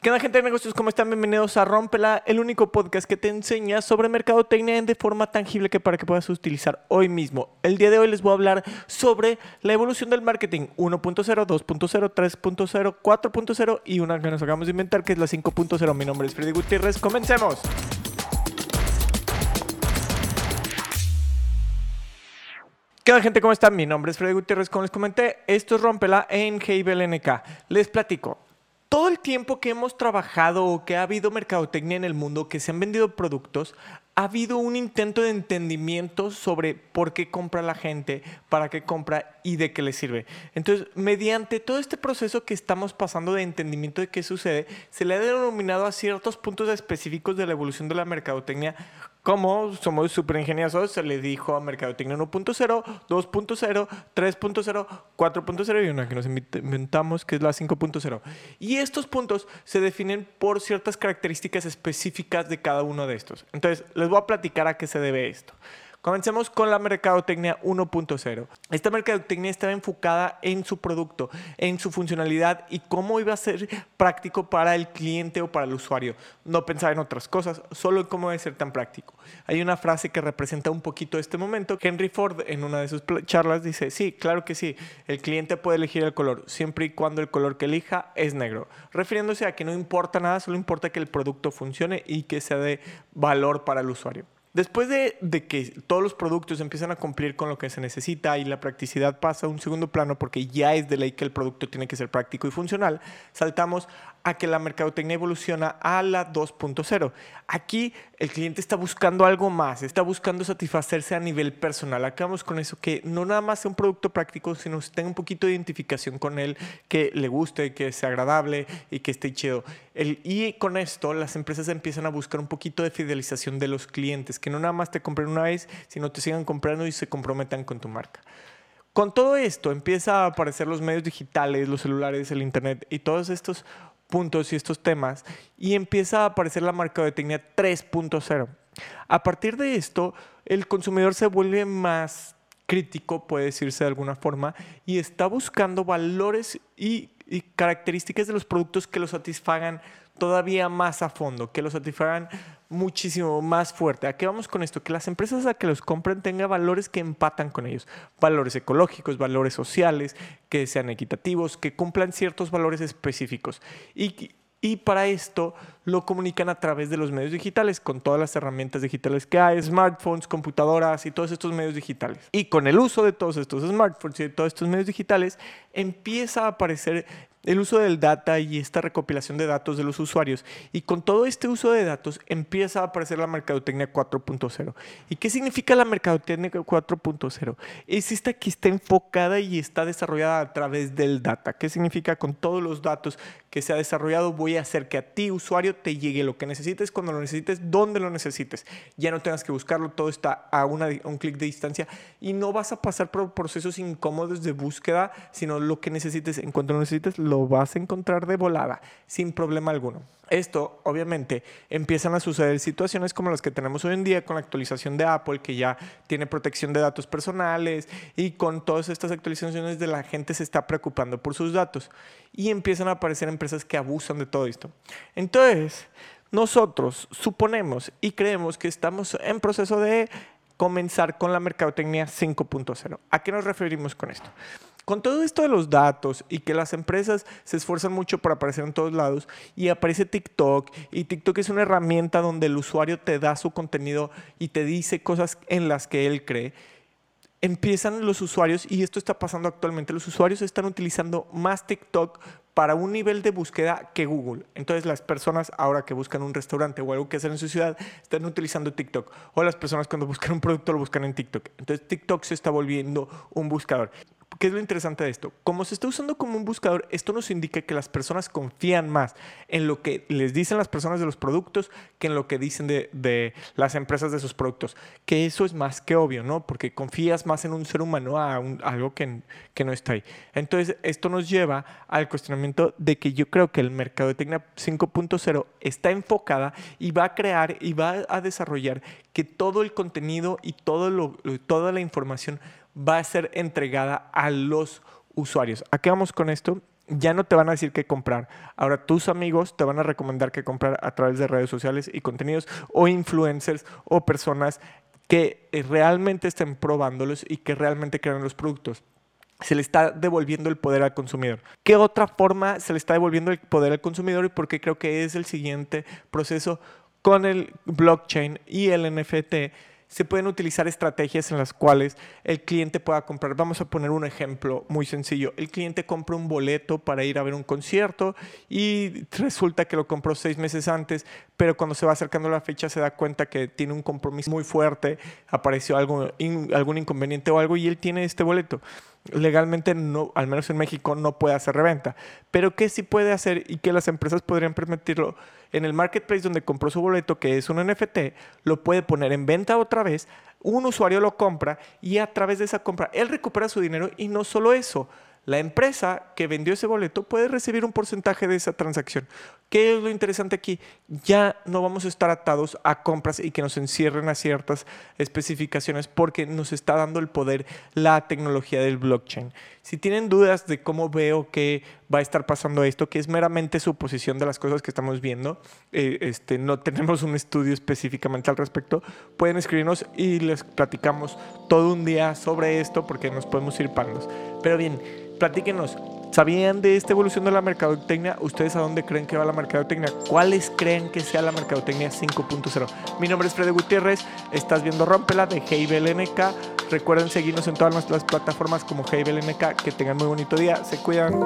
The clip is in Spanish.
¿Qué onda gente de negocios? ¿Cómo están? Bienvenidos a Rompela, el único podcast que te enseña sobre mercadotecnia de forma tangible que para que puedas utilizar hoy mismo. El día de hoy les voy a hablar sobre la evolución del marketing 1.0, 2.0, 3.0, 4.0 y una que nos acabamos de inventar que es la 5.0. Mi nombre es Freddy Gutiérrez. ¡Comencemos! ¿Qué onda gente? ¿Cómo están? Mi nombre es Freddy Gutiérrez. Como les comenté, esto es Rompela en GBLNK. Les platico todo el tiempo que hemos trabajado o que ha habido mercadotecnia en el mundo, que se han vendido productos, ha habido un intento de entendimiento sobre por qué compra la gente, para qué compra y de qué le sirve. Entonces, mediante todo este proceso que estamos pasando de entendimiento de qué sucede, se le ha denominado a ciertos puntos específicos de la evolución de la mercadotecnia como somos súper ingeniosos, se le dijo a Mercadotecnia 1.0, 2.0, 3.0, 4.0 y una que nos inventamos que es la 5.0. Y estos puntos se definen por ciertas características específicas de cada uno de estos. Entonces, les voy a platicar a qué se debe esto. Comencemos con la mercadotecnia 1.0. Esta mercadotecnia estaba enfocada en su producto, en su funcionalidad y cómo iba a ser práctico para el cliente o para el usuario. No pensaba en otras cosas, solo en cómo debe ser tan práctico. Hay una frase que representa un poquito este momento. Henry Ford en una de sus charlas dice, sí, claro que sí, el cliente puede elegir el color, siempre y cuando el color que elija es negro, refiriéndose a que no importa nada, solo importa que el producto funcione y que sea de valor para el usuario. Después de, que todos los productos empiezan a cumplir con lo que se necesita y la practicidad pasa a un segundo plano porque ya es de ley que el producto tiene que ser práctico y funcional, saltamos a que la mercadotecnia evoluciona a la 2.0. Aquí el cliente está buscando algo más, está buscando satisfacerse a nivel personal. Acabamos con eso, que no nada más sea un producto práctico, sino que tenga un poquito de identificación con él, que le guste, que sea agradable y que esté chido. El, y con esto las empresas empiezan a buscar un poquito de fidelización de los clientes, que no nada más te compren una vez, sino te sigan comprando y se comprometan con tu marca. Con todo esto empieza a aparecer los medios digitales, los celulares, el internet y todos estos puntos y estos temas y empieza a aparecer la mercadotecnia 3.0. A partir de esto, el consumidor se vuelve más crítico, puede decirse de alguna forma, y está buscando valores y, y características de los productos que lo satisfagan todavía más a fondo, que lo satisfagan muchísimo más fuerte. ¿A qué vamos con esto? Que las empresas a que los compren tengan valores que empatan con ellos. Valores ecológicos, valores sociales, que sean equitativos, que cumplan ciertos valores específicos. Y, y para esto lo comunican a través de los medios digitales, con todas las herramientas digitales que hay, smartphones, computadoras y todos estos medios digitales. Y con el uso de todos estos smartphones y de todos estos medios digitales, empieza a aparecer el uso del data y esta recopilación de datos de los usuarios. Y con todo este uso de datos empieza a aparecer la mercadotecnia 4.0. ¿Y qué significa la mercadotecnia 4.0? Es esta que está enfocada y está desarrollada a través del data. ¿Qué significa con todos los datos que se ha desarrollado voy a hacer que a ti, usuario, te llegue lo que necesites, cuando lo necesites, donde lo necesites. Ya no tengas que buscarlo, todo está a, una, a un clic de distancia y no vas a pasar por procesos incómodos de búsqueda, sino lo que necesites, en cuanto lo necesites, lo vas a encontrar de volada, sin problema alguno. Esto, obviamente, empiezan a suceder situaciones como las que tenemos hoy en día con la actualización de Apple, que ya tiene protección de datos personales y con todas estas actualizaciones de la gente se está preocupando por sus datos. Y empiezan a aparecer empresas que abusan de todo esto. Entonces, nosotros suponemos y creemos que estamos en proceso de comenzar con la mercadotecnia 5.0. ¿A qué nos referimos con esto? Con todo esto de los datos y que las empresas se esfuerzan mucho por aparecer en todos lados y aparece TikTok y TikTok es una herramienta donde el usuario te da su contenido y te dice cosas en las que él cree, empiezan los usuarios, y esto está pasando actualmente, los usuarios están utilizando más TikTok para un nivel de búsqueda que Google. Entonces las personas ahora que buscan un restaurante o algo que hacer en su ciudad están utilizando TikTok. O las personas cuando buscan un producto lo buscan en TikTok. Entonces TikTok se está volviendo un buscador. ¿Qué es lo interesante de esto? Como se está usando como un buscador, esto nos indica que las personas confían más en lo que les dicen las personas de los productos que en lo que dicen de, las empresas de sus productos. Que eso es más que obvio, ¿no? Porque confías más en un ser humano a, algo que, no está ahí. Entonces, esto nos lleva al cuestionamiento de que yo creo que el mercado de Tecna 5.0 está enfocada y va a crear y va a desarrollar que todo el contenido y toda la información va a ser entregada a los usuarios. ¿A qué vamos con esto? ya no te van a decir qué comprar. Ahora tus amigos te van a recomendar qué comprar a través de redes sociales y contenidos o influencers o personas que eh, realmente estén probándolos y que realmente crean los productos. Se le está devolviendo el poder al consumidor. ¿Qué otra forma se le está devolviendo el poder al consumidor y por qué creo que es el siguiente proceso con el blockchain y el NFT? Se pueden utilizar estrategias en las cuales el cliente pueda comprar. Vamos a poner un ejemplo muy sencillo. El cliente compra un boleto para ir a ver un concierto y resulta que lo compró seis meses antes, pero cuando se va acercando la fecha se da cuenta que tiene un compromiso muy fuerte, apareció algo, algún inconveniente o algo y él tiene este boleto legalmente no, al menos en México, no puede hacer reventa. Pero ¿qué sí puede hacer y que las empresas podrían permitirlo? En el marketplace donde compró su boleto, que es un NFT, lo puede poner en venta otra vez, un usuario lo compra y a través de esa compra él recupera su dinero y no solo eso, la empresa que vendió ese boleto puede recibir un porcentaje de esa transacción. ¿Qué es lo interesante aquí? Ya no vamos a estar atados a compras y que nos encierren a ciertas especificaciones porque nos está dando el poder la tecnología del blockchain. Si tienen dudas de cómo veo que va a estar pasando esto, que es meramente suposición de las cosas que estamos viendo, eh, este, no tenemos un estudio específicamente al respecto, pueden escribirnos y les platicamos todo un día sobre esto porque nos podemos ir pandos. Pero bien, platíquenos. ¿Sabían de esta evolución de la mercadotecnia? ¿Ustedes a dónde creen que va la mercadotecnia? ¿Cuáles creen que sea la mercadotecnia 5.0? Mi nombre es Freddy Gutiérrez, estás viendo Rompela de Heibel NK. Recuerden seguirnos en todas nuestras plataformas como NK. Que tengan muy bonito día, se cuidan.